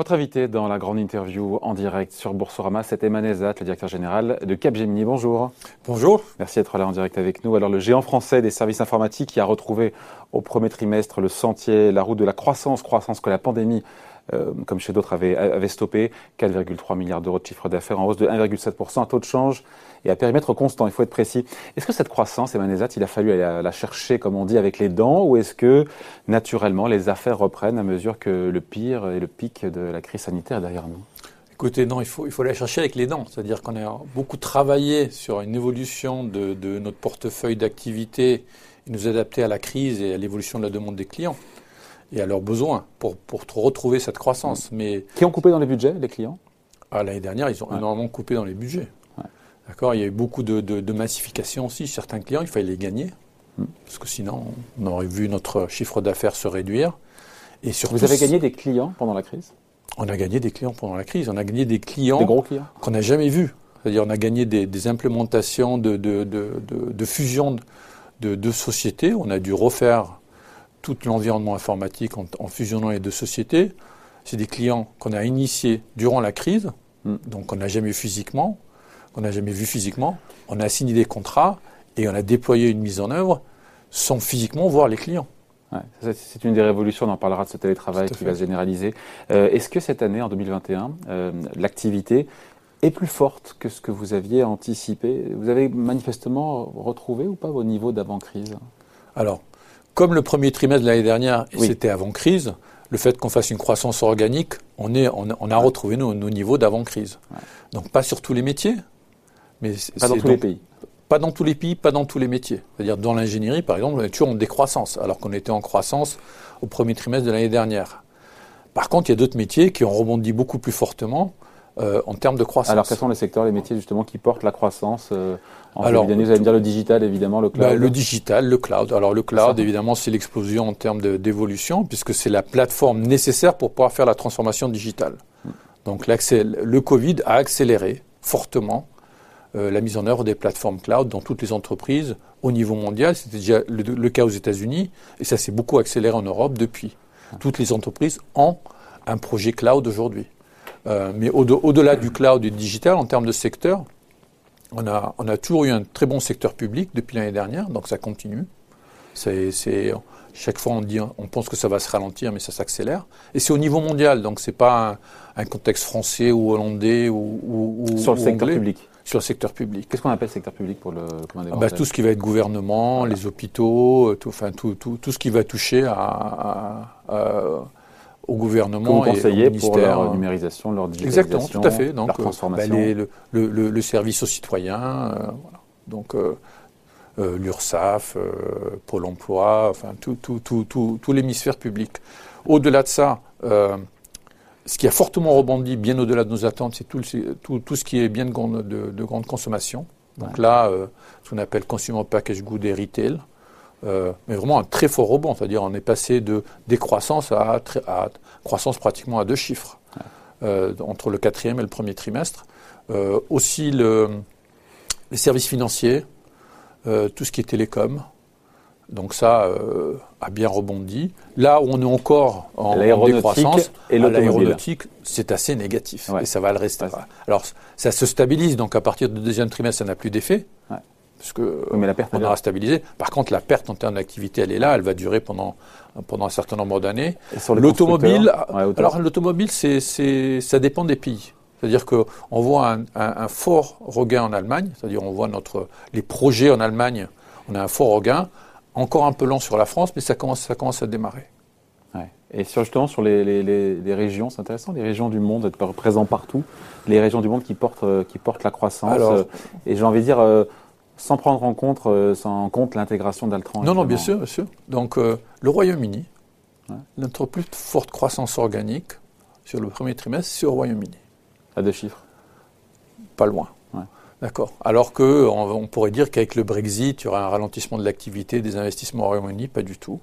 Votre invité dans la grande interview en direct sur Boursorama, c'est Emmanuel Ezat, le directeur général de Capgemini. Bonjour. Bonjour. Merci d'être là en direct avec nous. Alors, le géant français des services informatiques qui a retrouvé au premier trimestre le sentier, la route de la croissance, croissance que la pandémie euh, comme chez d'autres, avait, avait stoppé. 4,3 milliards d'euros de chiffre d'affaires en hausse de 1,7%, un taux de change et à périmètre constant, il faut être précis. Est-ce que cette croissance, Emmanuel Ezat, il a fallu la, la, chercher, comme on dit, avec les dents, ou est-ce que, naturellement, les affaires reprennent à mesure que le pire et le pic de la crise sanitaire est derrière nous? Écoutez, non, il faut, il faut la chercher avec les dents. C'est-à-dire qu'on a beaucoup travaillé sur une évolution de, de notre portefeuille d'activité et nous adapter à la crise et à l'évolution de la demande des clients et à leurs besoins pour, pour retrouver cette croissance. Mais Qui ont coupé dans les budgets, les clients? Ah, L'année dernière, ils ont énormément coupé dans les budgets. D'accord Il y a eu beaucoup de, de, de, massification aussi. Certains clients, il fallait les gagner. Mm. Parce que sinon, on aurait vu notre chiffre d'affaires se réduire. Et surtout, Vous avez gagné des clients pendant la crise? On a gagné des clients pendant la crise. On a gagné des clients, des gros clients? qu'on n'a jamais vus. C'est-à-dire, on a gagné des, des implémentations de, de, de fusion de, sociétés. On a dû refaire tout l'environnement informatique en, en, fusionnant les deux sociétés. C'est des clients qu'on a initiés durant la crise, mm. donc on n'a jamais vu physiquement, qu'on n'a jamais vu physiquement. On a signé des contrats et on a déployé une mise en œuvre sans physiquement voir les clients. Ouais, c'est une des révolutions, on en parlera de ce télétravail qui va se généraliser. Euh, Est-ce que cette année, en 2021, euh, l'activité est plus forte que ce que vous aviez anticipé? Vous avez manifestement retrouvé ou pas vos niveaux d'avant-crise? Alors, comme le premier trimestre de l'année dernière, oui. c'était avant crise, le fait qu'on fasse une croissance organique, on, est, on, on a retrouvé nos, nos niveaux d'avant-crise. Ouais. Donc pas sur tous les métiers, mais pas dans tous donc, les pays. Pas dans tous les pays, pas dans tous les métiers. C'est-à-dire dans l'ingénierie, par exemple, on est toujours en décroissance, alors qu'on était en croissance au premier trimestre de l'année dernière. Par contre, il y a d'autres métiers qui ont rebondi beaucoup plus fortement euh, en termes de croissance. Alors, quels sont les secteurs, les métiers justement qui portent la croissance euh, en Alors, Vous allez me dire le digital, évidemment, le cloud. Bah, le digital, le cloud. Alors, le cloud, évidemment, c'est l'explosion en termes d'évolution, puisque c'est la plateforme nécessaire pour pouvoir faire la transformation digitale. Hmm. Donc, le Covid a accéléré fortement euh, la mise en œuvre des plateformes cloud dans toutes les entreprises au niveau mondial. C'était déjà le, le, cas aux États-Unis, et ça s'est beaucoup accéléré en Europe depuis. Toutes les entreprises ont un projet cloud aujourd'hui. Euh, mais au-delà au du cloud et du digital, en termes de secteur, on a, on a toujours eu un très bon secteur public depuis l'année dernière, donc ça continue. C'est, chaque fois on dit, on pense que ça va se ralentir, mais ça s'accélère. Et c'est au niveau mondial, donc c'est pas un, un, contexte français ou hollandais ou, ou sur le ou secteur anglais. public. Sur le secteur public. Qu'est-ce qu'on appelle secteur public pour le ah bah, Tout ce qui va être gouvernement, voilà. les hôpitaux, tout, enfin tout, tout, tout ce qui va toucher à, à, à au gouvernement et au pour leur numérisation, leur digitalisation, Exactement, tout à fait. Donc, leur transformation. Bah, les, le, le, le, service aux citoyens, euh, voilà. donc euh, euh, l'URSSAF, euh, Pôle Emploi, enfin tout, tout, tout, tout l'hémisphère public. Au-delà de ça, euh, ce qui a fortement rebondi, bien au-delà de nos attentes, c'est tout, tout, ce qui est bien de grande, de, de grande consommation. Donc ouais. là, ce qu'on appelle consumer package good et retail. Euh, mais vraiment un très fort rebond, c'est-à-dire on est passé de décroissance à, à croissance pratiquement à deux chiffres ouais. euh, entre le quatrième et le premier trimestre. Euh, aussi le, les services financiers, euh, tout ce qui est télécom, donc ça euh, a bien rebondi. Là où on est encore en, décroissance, et l'aéronautique, c'est assez négatif ouais. et ça va le rester. Ouais. Alors ça se stabilise, donc à partir du deuxième trimestre, ça n'a plus d'effet. Ouais parce que oui, mais la perte on aura stabilisé. Par contre, la perte en termes d'activité, elle est là, elle va durer pendant pendant un certain nombre d'années. L'automobile, alors l'automobile, ça dépend des pays. C'est-à-dire qu'on voit un, un, un, fort regain en Allemagne, c'est-à-dire on voit notre les projets en Allemagne, on a un fort regain, encore un peu lent sur la France, mais ça commence ça commence à démarrer. Ouais. Et sur, justement sur les, les, les, les régions, c'est intéressant, les régions du monde, être présents partout, les régions du monde qui portent qui portent la croissance. Alors, euh, et j'ai envie de dire euh, sans prendre en compte, euh, sans en compte l'intégration d'Altran. Non, non, bien sûr, bien sûr. Donc, euh, le Royaume-Uni, ouais. notre plus forte croissance organique sur le premier trimestre, c'est au Royaume-Uni. À deux chiffres Pas loin. D'accord. Alors que on, pourrait dire qu'avec le Brexit, il y aura un ralentissement de l'activité des investissements au Royaume-Uni, pas du tout.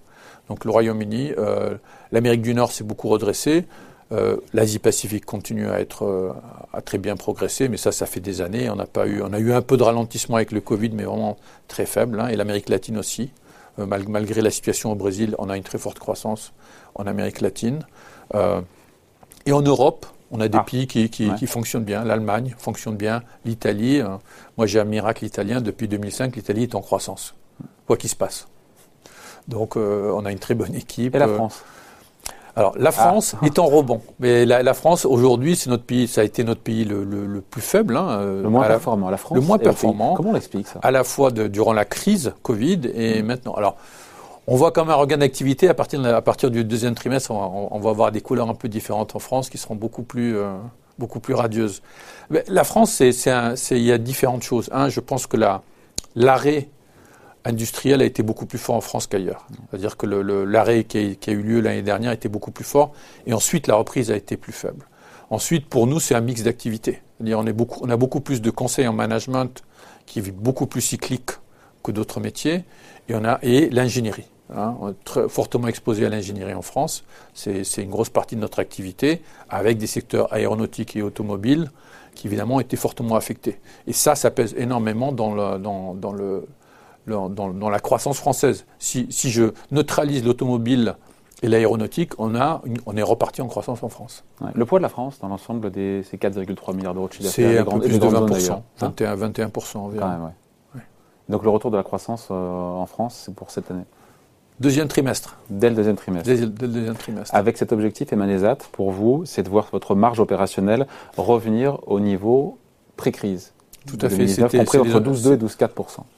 Donc le Royaume-Uni, euh, l'Amérique du Nord s'est beaucoup redressée. Euh, L'Asie-Pacifique continue à être euh, à très bien progressé, mais ça, ça fait des années. On a pas eu, on a eu un peu de ralentissement avec le Covid, mais vraiment très faible. Hein, et l'Amérique latine aussi, mal, malgré la situation au Brésil, on a une très forte croissance en Amérique latine. Et en Europe, on a des ah. pays qui, qui, fonctionnent bien. L'Allemagne fonctionne bien, l'Italie. Euh, moi, j'ai un miracle italien. Depuis 2005, l'Italie est en croissance. Quoi qu'il se passe. Donc, euh, on a une très bonne équipe. Et la France alors, la ah. France est en rebond. Mais la, France, aujourd'hui, c'est notre pays, ça a été notre pays le, plus faible. Hein, euh, le moins performant. La France. Le moins performant. Comment on l'explique ça? À la fois durant la crise Covid et mm. maintenant. Alors, on voit quand même un regain d'activité à partir, du deuxième trimestre. On, va avoir des couleurs un peu différentes en France qui seront beaucoup plus, euh, radieuses. Mais la France, il y a différentes choses. Un, je pense que l'arrêt industriel a été beaucoup plus fort en France qu'ailleurs. C'est-à-dire que l'arrêt qui, a eu lieu l'année dernière était beaucoup plus fort, et ensuite la reprise a été plus faible. Ensuite, pour nous, c'est un mix d'activités. On, a beaucoup plus de conseils en management qui est beaucoup plus cyclique que d'autres métiers, et l'ingénierie. Hein, très fortement exposé à l'ingénierie en France. C'est une grosse partie de notre activité, avec des secteurs aéronautiques et automobiles qui évidemment ont été fortement affectés. Et ça, ça pèse énormément dans, le, dans, dans le, dans, la croissance française. Si, si je neutralise l'automobile et l'aéronautique, on, a on est reparti en croissance en France. Le poids de la France dans l'ensemble de ces 4,3 milliards d'euros de chiffre d'affaires C'est un peu plus de 20%, 21, 21% environ. Donc le retour de la croissance euh, en France, c'est pour cette année Deuxième trimestre. Dès le deuxième trimestre. Dès, le deuxième trimestre. Avec cet objectif, Emanesat, pour vous, c'est de voir votre marge opérationnelle revenir au niveau pré-crise. Tout à fait. C'était compris entre 12,2 et 12,4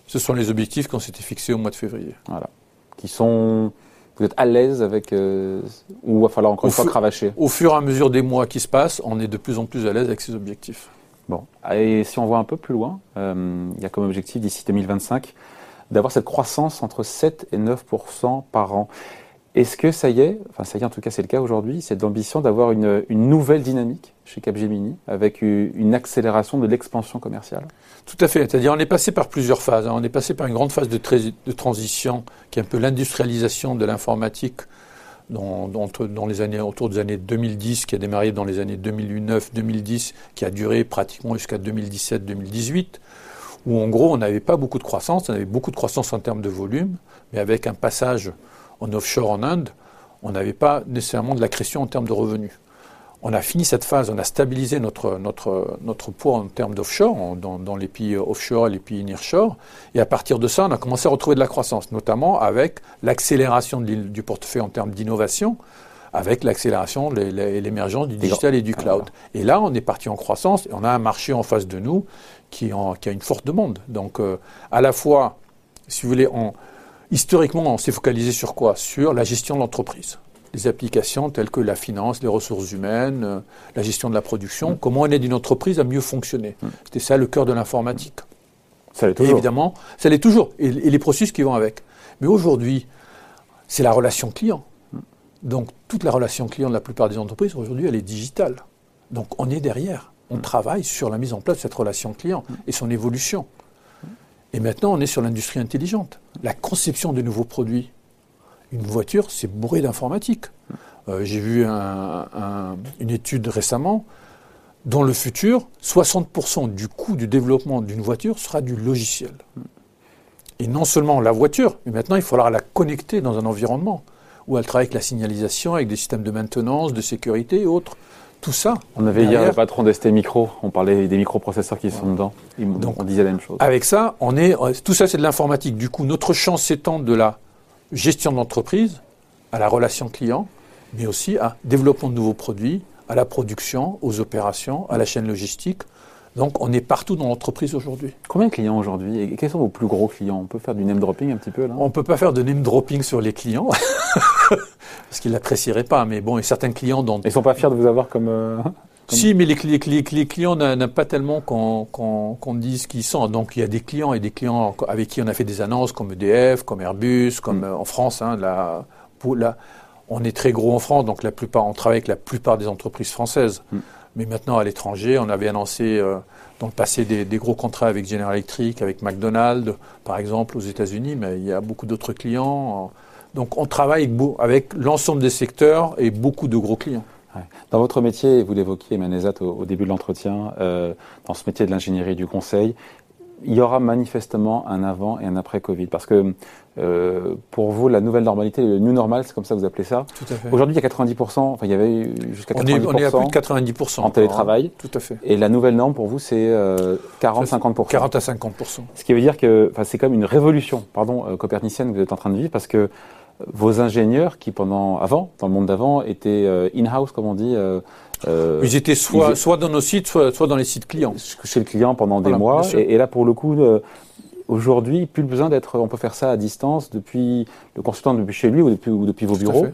Ce sont les objectifs qu'on s'était fixés au mois de février. Voilà. Qui sont. Vous êtes à l'aise avec. Euh, ou va falloir encore une fois cravacher Au fur et à mesure des mois qui se passent, on est de plus en plus à l'aise avec ces objectifs. Bon. Et si on voit un peu plus loin, euh, il y a comme objectif d'ici 2025 d'avoir cette croissance entre 7 et 9 par an. Est-ce que ça y est, enfin ça y est en tout cas c'est le cas aujourd'hui, c'est l'ambition d'avoir une, nouvelle dynamique chez Capgemini avec une accélération de l'expansion commerciale? Tout à fait, c'est-à-dire on est passé par plusieurs phases. Hein. On est passé par une grande phase de, transition qui est un peu l'industrialisation de l'informatique dans, les années, autour des années 2010, qui a démarré dans les années 2009, 2010, qui a duré pratiquement jusqu'à 2017-2018 où en gros on n'avait pas beaucoup de croissance, on avait beaucoup de croissance en termes de volume, mais avec un passage en offshore en Inde, on n'avait pas nécessairement de l'accrétion en termes de revenus. On a fini cette phase, on a stabilisé notre, poids en termes d'offshore, dans, dans, les pays offshore et les pays nearshore, et à partir de ça, on a commencé à retrouver de la croissance, notamment avec l'accélération du portefeuille en termes d'innovation, avec l'accélération et l'émergence du digital et du cloud. Et là, on est parti en croissance et on a un marché en face de nous qui, a une forte demande. Donc, euh, à la fois, si vous voulez, historiquement, on s'est focalisé sur quoi? Sur la gestion de l'entreprise. Les applications telles que la finance, les ressources humaines, euh, la gestion de la production, mm. comment on aide une entreprise à mieux fonctionner? Mm. C'était ça le cœur de l'informatique. Ça l'est toujours. évidemment, ça l'est toujours. Et, les processus qui vont avec. Mais aujourd'hui, c'est la relation client. Mm. Donc, toute la relation client de la plupart des entreprises, aujourd'hui, elle est digitale. Donc, on est derrière on travaille sur la mise en place de cette relation client et son évolution. Et maintenant, on est sur l'industrie intelligente. La conception de nouveaux produits. Une voiture, c'est bourré d'informatique. Euh, j'ai vu une étude récemment. Dans le futur, 60% du coût du développement d'une voiture sera du logiciel. Et non seulement la voiture, mais maintenant il faudra la connecter dans un environnement où elle travaille avec la signalisation, avec des systèmes de maintenance, de sécurité et autres tout ça. On avait hier le patron d'ST Micro, on parlait des microprocesseurs qui sont dedans. Donc, on disait la même chose. Avec ça, on est, tout ça c'est de l'informatique. Du coup, notre champ s'étend de la gestion d'entreprise à la relation client, mais aussi à développement de nouveaux produits, à la production, aux opérations, à la chaîne logistique. Donc on est partout dans l'entreprise aujourd'hui. Combien de clients aujourd'hui Et quels sont vos plus gros clients? On peut faire du name dropping un petit peu là? On ne peut pas faire de name dropping sur les clients, parce qu'ils l'apprécieraient pas. Mais bon, et certains clients dont... Ils ne sont pas fiers de vous avoir comme... Euh, si, mais les, les, clients n'aiment pas tellement qu'on dise qui ils sont. Donc il y a des clients et des clients avec qui on a fait des annonces comme EDF, comme Airbus, comme mm. euh, en France. Hein, on est très gros en France, donc la plupart, on travaille avec la plupart des entreprises françaises. Mm. Mais maintenant, à l'étranger, on avait annoncé euh, dans le passé des, gros contrats avec General Electric, avec McDonald's, par exemple, aux États-Unis, mais il y a beaucoup d'autres clients. Donc on travaille avec l'ensemble des secteurs et beaucoup de gros clients. Dans votre métier, vous l'évoquiez, Manezat, au, début de l'entretien, euh, dans ce métier de l'ingénierie du conseil, il y aura manifestement un avant et un après Covid. Parce que euh, pour vous, la nouvelle normalité, le new normal, c'est comme ça que vous appelez ça? Tout à fait. Aujourd'hui, il y a 90%, enfin il y avait jusqu'à 90%, On est, on est à plus de 90% en télétravail. Tout à fait. Et la nouvelle norme pour vous, c'est euh, 40-50%. 40 à 50%. Ce qui veut dire que enfin, c'est comme une révolution, pardon, euh, copernicienne que vous êtes en train de vivre, parce que vos ingénieurs qui pendant avant, dans le monde d'avant, étaient euh, in-house, comme on dit. Euh, euh, ils étaient soit, ils- soit dans nos sites, soit, soit dans les sites clients. chez le client pendant des Voilà, mois. Et, et là, pour le coup, aujourd'hui, plus besoin d'être. On peut faire ça à distance depuis le consultant depuis chez lui ou depuis, ou depuis vos Tout bureaux.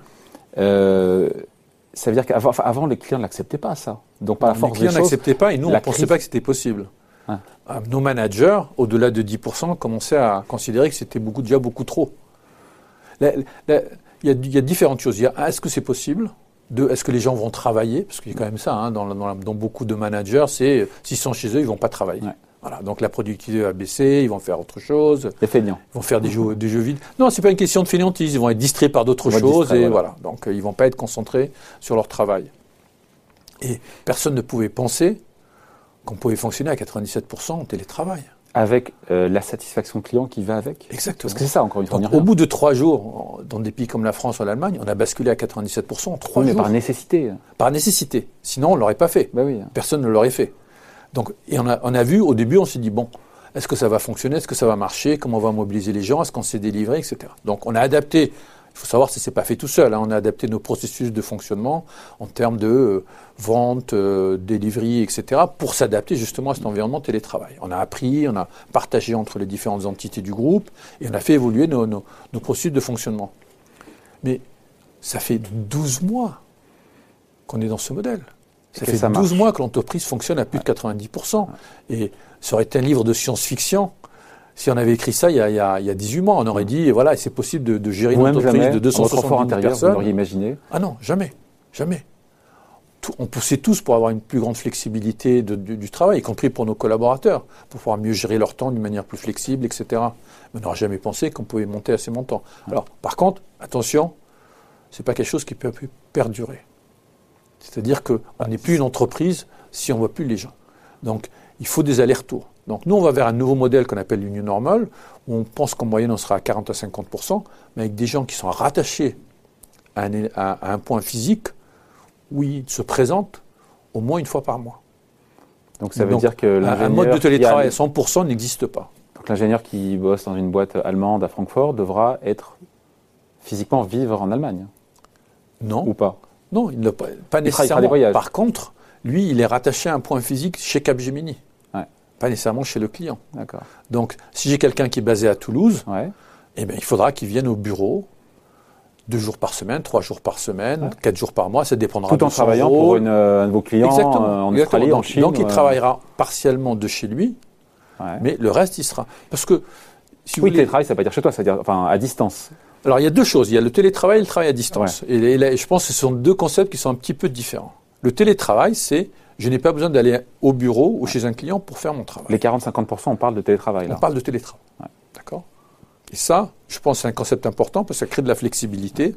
ça veut dire qu'avant, avant, les clients ne l'acceptaient pas, ça. Donc, par la les force des clients n'acceptaient pas et nous, on ne pensait pas que c'était possible. Ouais. Ah, Nos managers, au-delà de 10%, commençaient à considérer que c'était beaucoup, déjà beaucoup trop. Il y, a, il y a différentes choses. Il y a, est-ce que c'est possible Deux, est-ce que les gens vont travailler? Parce qu'il y a quand même ça, hein, dans, dans- dans beaucoup de managers, c'est euh, s'ils sont chez eux, ils ne vont pas travailler. Ouais. Voilà, donc la productivité va baisser, ils vont faire autre chose, Les feignants. ils vont faire des jeux, des jeux vides. Non, c'est pas une question de fainéantise, ils vont être distraits par d'autres choses et voilà. voilà. Donc euh, ils vont pas être concentrés sur leur travail. Et personne ne pouvait penser qu'on pouvait fonctionner à 97% en télétravail. Avec euh, la satisfaction client qui va avec. Exactement. Parce que c'est ça, encore une fois. Donc, au bout de trois jours, dans des pays comme la France ou l'Allemagne, on a basculé à 97% en trois Oui, mais jours. par nécessité. Par nécessité. Sinon, on ne l'aurait pas fait. Bah oui. Personne ne l'aurait fait. Donc, et on a, on a vu, au début, on s'est dit, bon, est-ce que ça va fonctionner? Est-ce que ça va marcher? Comment on va mobiliser les gens? Est-ce qu'on s'est délivré? Etc. Donc, on a adapté, il faut savoir que ce n'est pas fait tout seul, hein, on a adapté nos processus de fonctionnement en termes de euh, vente, euh, etc., pour s'adapter justement à cet environnement télétravail. On a appris, on a partagé entre les différentes entités du groupe et on a fait évoluer nos, nos- nos processus de fonctionnement. Mais ça fait 12 mois qu'on est dans ce modèle. Ça fait ça 12 marche. mois que l'entreprise fonctionne à plus de 90%. Et ça aurait été un livre de science-fiction. Si on avait écrit ça il y a, il y a- il y a 18 mois, on aurait dit, voilà, c'est possible de, de gérer une entreprise de dans votre 270 fort 000 intérieur, vous personnes. l'auriez imaginé. Ah non, jamais, jamais. Tout- on poussait tous pour avoir une plus grande flexibilité de- du, du travail, y compris pour nos collaborateurs, pour pouvoir mieux gérer leur temps d'une manière plus flexible, etc. Mais on n'aurait jamais pensé qu'on pouvait monter à ces montants. Alors, par contre, attention, c'est pas quelque chose qui peut perdurer. C'est-à-dire qu'on n'est plus une entreprise si on ne voit plus les gens. Donc, il faut des allers-retours. Donc, nous, on va vers un nouveau modèle qu'on appelle l'union normale, où on pense qu'en moyenne, on sera à 40 à 50% mais avec des gens qui sont rattachés à un, à- à un point physique où ils se présentent au moins une fois par mois. Donc ça veut Donc, dire que Un- Un l'ingénieur mode de télétravail à 100% n'existe pas. donc l'ingénieur qui bosse dans une boîte allemande à Francfort devra être physiquement vivre en Allemagne Non, ou pas? Non, il n'a pas, pas Il nécessairement. des voyages. Par contre, lui, il est rattaché à un point physique chez Capgemini. Pas nécessairement chez le client. D'accord. Donc, si j'ai quelqu'un qui est basé à Toulouse, Ouais. eh bien, il faudra qu'il vienne au bureau deux jours par semaine, trois jours par semaine, quatre jours par mois, ça dépendra Tout de en son travaillant rôle. pour une, euh, un de vos clients Exactement. euh, en exactement. Australie, donc, en Chine. donc, il euh, travaillera partiellement de chez lui, ouais. mais le reste, il sera. Parce que, si vous Oui, voulez, télétravail, ça veut pas dire chez toi, ça veut dire enfin à distance. Alors, il y a deux choses. Il y a le télétravail et le travail à distance. Et, et là, je pense que ce sont deux concepts qui sont un petit peu différents. Le télétravail, c'est je n'ai pas besoin d'aller au bureau ou chez un client pour faire mon travail. Les 40-50%, on parle de télétravail On là. parle de télétravail. Ouais. D'accord? Et ça, je pense que c'est un concept important parce que ça crée de la flexibilité,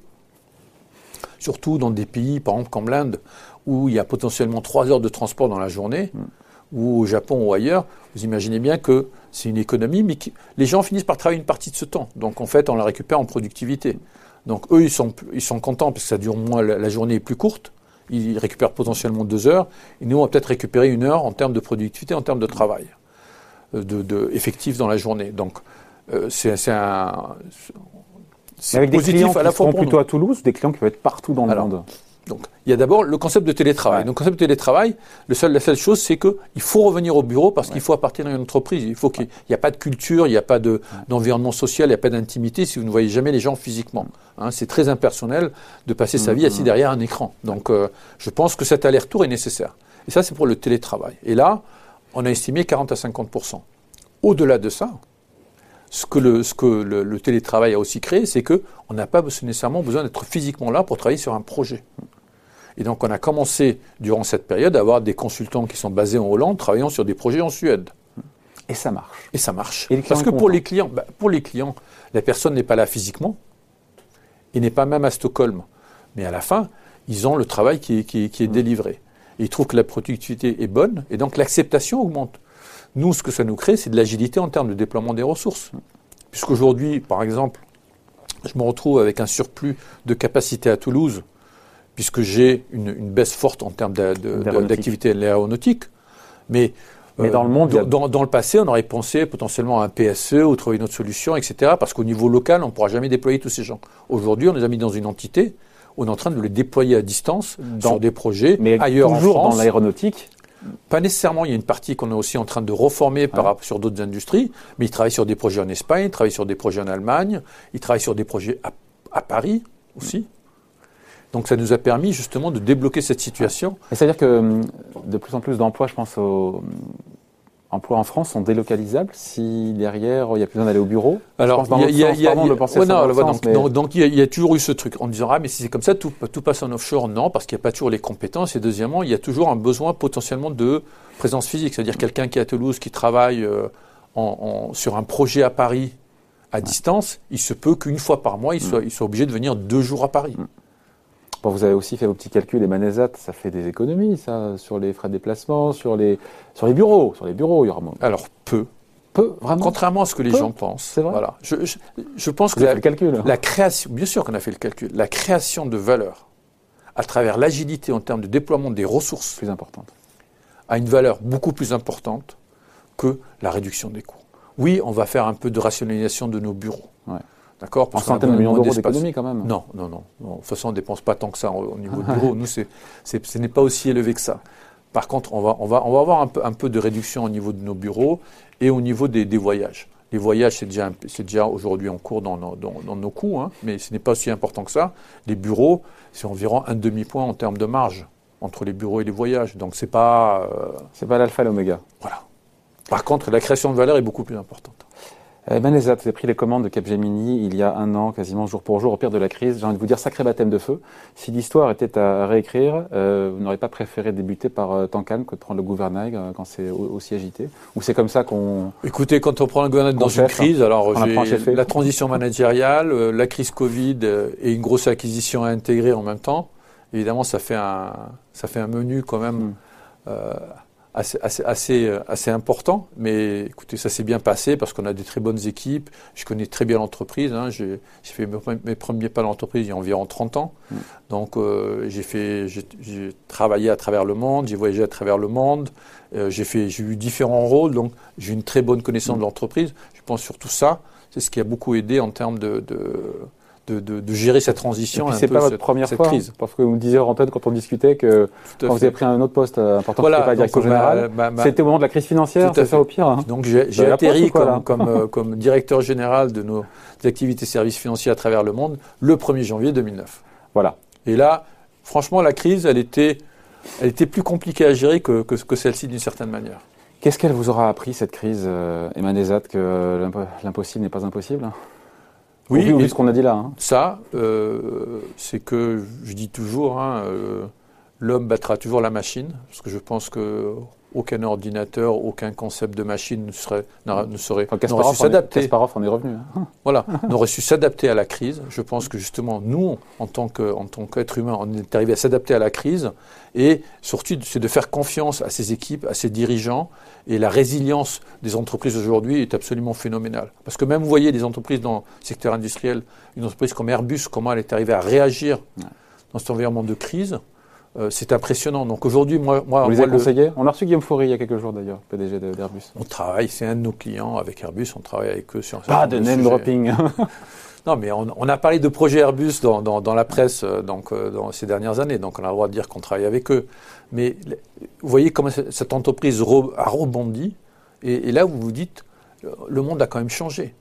surtout dans des pays, par exemple, comme l'Inde, où il y a potentiellement trois heures de transport dans la journée, Mm. ou au Japon ou ailleurs. Vous imaginez bien que c'est une économie, mais qui- les gens finissent par travailler une partie de ce temps. Donc, en fait, on la récupère en productivité. Donc, eux, ils sont, ils sont contents parce que ça dure moins, la, la journée est plus courte. Ils récupèrent potentiellement deux heures. Et nous, on va peut-être récupérer une heure en termes de productivité, en termes de travail euh, de, de effectif dans la journée. Donc, euh, c'est c'est un. C'est avec des positif clients à la qui fois seront plutôt nous. à Toulouse, ou des clients qui peuvent être partout dans le Alors, monde? Donc, il y a d'abord le concept de télétravail. Ouais. Donc, le concept de télétravail, le seul, la seule chose, c'est qu'il faut revenir au bureau parce qu'il faut appartenir à une entreprise. Il faut qu'il n'y a pas de culture, il n'y a pas de- d'environnement social, il n'y a pas d'intimité si vous ne voyez jamais les gens physiquement. Hein, c'est très impersonnel de passer sa vie assis derrière un écran. Donc, euh, je pense que cet aller-retour est nécessaire. Et ça, c'est pour le télétravail. Et là, on a estimé 40 à 50% Au-delà de ça, ce que, le, ce que le, le télétravail a aussi créé, c'est qu'on n'a pas nécessairement besoin d'être physiquement là pour travailler sur un projet. Et donc, on a commencé, durant cette période, à avoir des consultants qui sont basés en Hollande, travaillant sur des projets en Suède. Et ça marche. Et ça marche. Et Parce que pour les clients, bah, pour les clients, la personne n'est pas là physiquement, et n'est pas même à Stockholm. Mais à la fin, ils ont le travail qui est, qui est- qui est délivré. Et ils trouvent que la productivité est bonne, et donc l'acceptation augmente. Nous, ce que ça nous crée, c'est de l'agilité en termes de déploiement des ressources. Puisqu'aujourd'hui, par exemple, je me retrouve avec un surplus de capacité à Toulouse, puisque j'ai une, baisse forte en termes d'activité aéronautique. Mais, Mais dans le monde, dans, dans, le passé, on aurait pensé potentiellement à un PSE ou trouver une autre solution, etc. Parce qu'au niveau local, on ne pourra jamais déployer tous ces gens. Aujourd'hui, on les a mis dans une entité on est en train de les déployer à distance dans des projets mais ailleurs toujours en France. dans l'aéronautique. Pas nécessairement. Il y a une partie qu'on est aussi en train de reformer par, sur d'autres industries, mais ils travaillent sur des projets en Espagne, ils travaillent sur des projets en Allemagne, ils travaillent sur des projets à, Paris aussi. Donc ça nous a permis justement de débloquer cette situation. C'est-à-dire que hum, de plus en plus d'emplois, je pense aux emplois en France sont délocalisables. Si derrière il n'y a plus besoin d'aller au bureau. Alors, il y a, donc, il y, a toujours eu ce truc. En disant ah mais si c'est comme ça tout, tout passe en offshore. Non parce qu'il n'y a pas toujours les compétences. Et deuxièmement il y a toujours un besoin potentiellement de présence physique. C'est-à-dire quelqu'un qui est à Toulouse qui travaille euh, en, sur un projet à Paris à distance il se peut qu'une fois par mois il soit, il soit obligé de venir deux jours à Paris. Mm vous avez aussi fait vos petits calculs, les Manezat, ça fait des économies, ça, sur les frais de déplacement, sur les, sur les bureaux. Sur les bureaux, il y aura Alors, peu. Peu, vraiment. Contrairement à ce que les gens pensent. C'est vrai. Voilà. Je, je, pense vous que avez fait le calcul. la création, bien sûr qu'on a fait le calcul, la création de valeur à travers l'agilité en termes de déploiement des ressources plus importante a une valeur beaucoup plus importante que la réduction des coûts. Oui, on va faire un peu de rationalisation de nos bureaux. Ouais. D'accord En centaines de millions d'euros d'économie quand même. Non, non, non, De toute façon, on ne dépense pas tant que ça au, niveau du bureau. Nous, c'est, ce n'est pas aussi élevé que ça. Par contre, on va, on va, on va avoir un peu, un peu de réduction au niveau de nos bureaux et au niveau des, voyages. Les voyages, c'est déjà, c'est déjà aujourd'hui en cours dans, nos, dans, nos coûts, hein, mais ce n'est pas aussi important que ça. Les bureaux, c'est environ un demi-point en termes de marge entre les bureaux et les voyages. Donc, c'est pas. Euh, c'est pas l'alpha et l'oméga. Voilà. Par contre, la création de valeur est beaucoup plus importante. Eh ben, vous avez pris les commandes de Capgemini il y a un an, quasiment jour pour jour, au pire de la crise. J'ai envie de vous dire sacré baptême de feu. Si l'histoire était à réécrire, euh, vous n'auriez pas préféré débuter par euh, tant calme que de prendre le gouvernail euh, quand c'est aussi agité? Ou c'est comme ça qu'on... Écoutez, quand on prend le gouvernail dans une crise, alors la transition managériale, la crise Covid et une grosse acquisition à intégrer en même temps, évidemment, ça fait un, ça fait un menu quand même... Hmm assez, assez, euh, assez, important. Mais écoutez, ça s'est bien passé parce qu'on a des très bonnes équipes. Je connais très bien l'entreprise. Hein. J'ai fait mes, premiers pas dans l'entreprise il y a environ 30 ans. Mm. Donc euh, j'ai fait, j'ai travaillé à travers le monde, j'ai voyagé à travers le monde. Euh, j'ai fait, j'ai eu différents rôles. Donc j'ai une très bonne connaissance mm. de l'entreprise. Je pense surtout ça. C'est ce qui a beaucoup aidé en termes de, de de, gérer cette transition. C'est pas votre première fois, crise. parce que vous me disiez Antoine quand on discutait que quand vous avez pris un autre poste euh, important, voilà, pas directeur général, c'était au moment de la crise financière, c'est ça au pire. Hein. Donc j'ai atterri comme, comme, euh, comme, directeur général de nos activités services financiers à travers le monde le 1er janvier 2009. Voilà. Et là, franchement, la crise, elle était, elle était plus compliquée à gérer que, que, que celle-ci d'une certaine manière. Qu'est-ce qu'elle vous aura appris cette crise, euh, que l'impossible n'est pas impossible oui, vu ce qu'on a dit là. Hein. Ça, euh, c'est que je dis toujours, hein, euh, l'homme battra toujours la machine, parce que je pense que aucun ordinateur, aucun concept de machine ne serait, ne serait, n'aurait su s'adapter. Kasparov en est revenu. Hein. Voilà, n'aurait su s'adapter à la crise. Je pense que justement, nous, en tant que, en tant qu'être humain, on est arrivé à s'adapter à la crise. Et surtout, c'est de faire confiance à ses équipes, à ses dirigeants. Et la résilience des entreprises aujourd'hui est absolument phénoménale. Parce que même, vous voyez, des entreprises dans le secteur industriel, une entreprise comme Airbus, comment elle est arrivée à réagir dans cet environnement de crise. Euh, c'est impressionnant. Donc aujourd'hui, moi, moi, vous les avez conseillés On a reçu Guillaume Faury il y a quelques jours d'ailleurs, PDG d'Airbus. On travaille, c'est un de nos clients avec Airbus. On travaille avec eux sur. Un Pas de name dropping. non, mais on, a parlé de projet Airbus dans, dans, la presse euh, donc, euh, dans ces dernières années, donc on a le droit de dire qu'on travaille avec eux. Mais vous voyez comment cette entreprise a rebondi, et, et là vous vous dites, le monde a quand même changé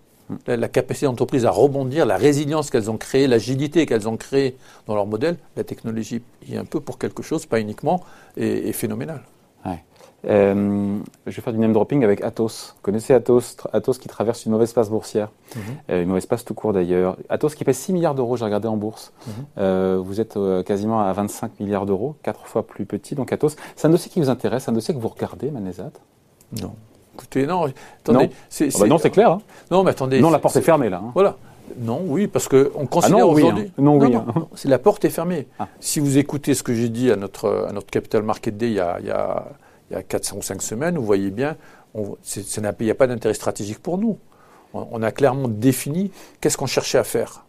la, capacité d'entreprise à rebondir, la résilience qu'elles ont créée, l'agilité qu'elles ont créée dans leur modèle, la technologie est un peu pour quelque chose, pas uniquement, est, phénoménale. Euh, je vais faire du name dropping avec Atos. Vous connaissez Atos Atos qui traverse une mauvaise passe boursière, mhm. euh, une mauvaise passe tout court d'ailleurs. Atos qui pèse 6 milliards d'euros, j'ai regardé en bourse. Mhm. Euh, vous êtes quasiment à 25 milliards d'euros, 4 fois plus petit. Donc Atos, c'est un dossier qui vous intéresse, un dossier que vous regardez, Manezat? Non. Écoutez, non. Attendez, c'est, ah bah non, c'est clair. Hein. Non, mais attendez. Non, la porte est, fermée là. Hein. Voilà. Non, oui, parce qu'on considère ah aujourd'hui. Hein. Non, oui. Non, c'est la porte est fermée. Ah. Si vous écoutez ce que j'ai dit à notre, à notre Capital Market Day il y a, il y a, il y a 4 ou 5 semaines, vous voyez bien, il n'y a pas d'intérêt stratégique pour nous. On, a clairement défini qu'est-ce qu'on cherchait à faire.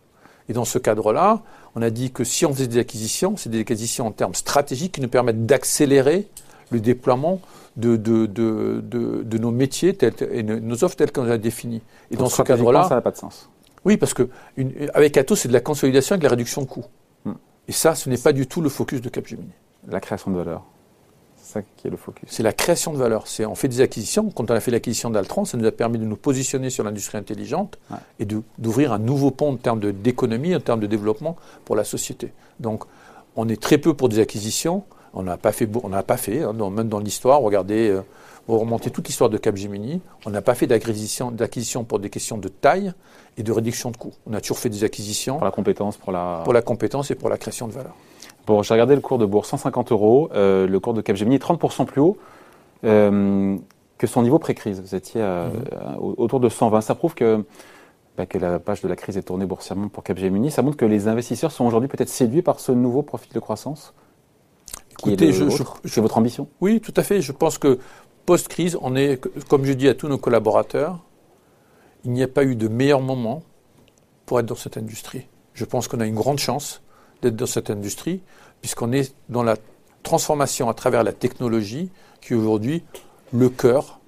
Et dans ce cadre-là, on a dit que si on faisait des acquisitions, c'est des acquisitions en termes stratégiques qui nous permettent d'accélérer le déploiement de, de, de, de, nos métiers et nos offres telles qu'on les a définies. Et dans ce cadre-là. Ça n'a pas de sens. Oui, parce que une, avec Atos, c'est de la consolidation et de la réduction de coûts. Hmm. Et ça, ce n'est pas du tout le focus de Capgemini. La création de valeur. C'est ça qui est le focus. C'est la création de valeur. C'est on fait des acquisitions. Quand on a fait l'acquisition d'Altran, ça nous a permis de nous positionner sur l'industrie intelligente et d'ouvrir un nouveau pont en termes d'économie, en termes de développement pour la société. Donc, on est très peu pour des acquisitions. On n'a pas fait, on n'a pas fait, hein, même dans l'histoire, regardez, euh, vous remontez toute l'histoire de Capgemini, on n'a pas fait d'acquisition, pour des questions de taille et de réduction de coûts. On a toujours fait des acquisitions. Pour la compétence, pour la... Pour la compétence et pour la création de valeur. Bon, j'ai regardé le cours de bourse, 150 euros. Euh, le cours de Capgemini est 30% plus haut euh, que son niveau pré-crise. Vous étiez mhm. autour de 120. Ça prouve que, bah, que la page de la crise est tournée boursièrement pour Capgemini. Ça montre que les investisseurs sont aujourd'hui peut-être séduits par ce nouveau profil de croissance? Écoutez, je, c'est votre ambition? Oui, tout à fait. Je pense que post-crise, on est, comme je dis à tous nos collaborateurs, il n'y a pas eu de meilleur moment pour être dans cette industrie. Je pense qu'on a une grande chance d'être dans cette industrie, puisqu'on est dans la transformation à travers la technologie, qui est aujourd'hui le cœur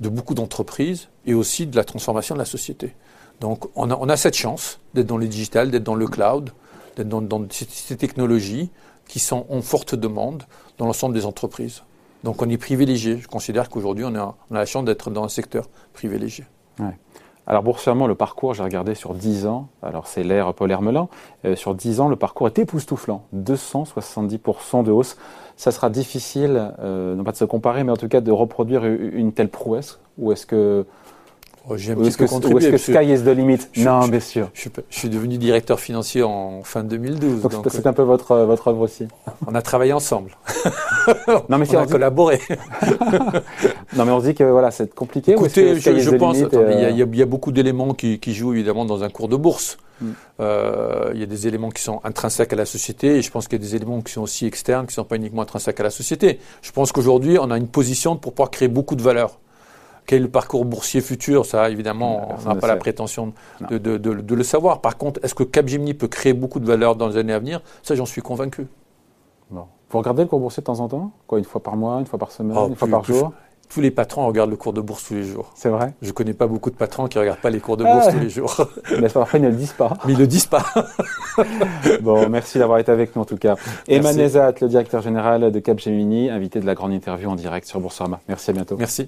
de beaucoup d'entreprises et aussi de la transformation de la société. Donc on a, on a cette chance d'être dans le digital, d'être dans le cloud, d'être dans, dans ces technologies qui sont en forte demande dans l'ensemble des entreprises. Donc on est privilégié. Je considère qu'aujourd'hui, on, a la chance d'être dans un secteur privilégié. Alors boursièrement, le parcours, j'ai regardé sur 10 ans, alors c'est l'ère Paul Hermelin, euh, sur 10 ans, le parcours est époustouflant, 270% de hausse. Ça sera difficile, euh, non pas de se comparer, mais en tout cas de reproduire une telle prouesse, ou est-ce que Oh, j'ai un. Est-ce que sky is the limit Non, bien sûr. Je, suis devenu directeur financier en fin 2012. Donc, c'est un peu votre, votre œuvre aussi. On a travaillé ensemble. non, mais on a collaboré. non, mais on se dit que voilà, c'est compliqué. Écoutez, je, je pense. il, y a, beaucoup d'éléments qui, qui, jouent évidemment dans un cours de bourse. Euh, il y a des éléments qui sont intrinsèques à la société et je pense qu'il y a des éléments qui sont aussi externes, qui ne sont pas uniquement intrinsèques à la société. Je pense qu'aujourd'hui, on a une position pour pouvoir créer beaucoup de valeur. Quel est le parcours boursier futur Ça, évidemment, on n'a pas la prétention de, de, le savoir. Par contre, est-ce que Capgemini peut créer beaucoup de valeur dans les années à venir? Ça, j'en suis convaincu. Bon. Vous regardez le cours boursier de temps en temps? Quoi, une fois par mois, une fois par semaine, oh, une fois par jour? tous les patrons regardent le cours de bourse tous les jours. C'est vrai? Je ne connais pas beaucoup de patrons qui ne regardent pas les cours de bourse ah. tous les jours. Mais parfois, ils ne le disent pas. Mais ils ne le disent pas. bon, merci d'avoir été avec nous en tout cas. Emmanuel Nezat, le directeur général de Capgemini, invité de la grande interview en direct sur Boursorama. Merci, à bientôt. Merci.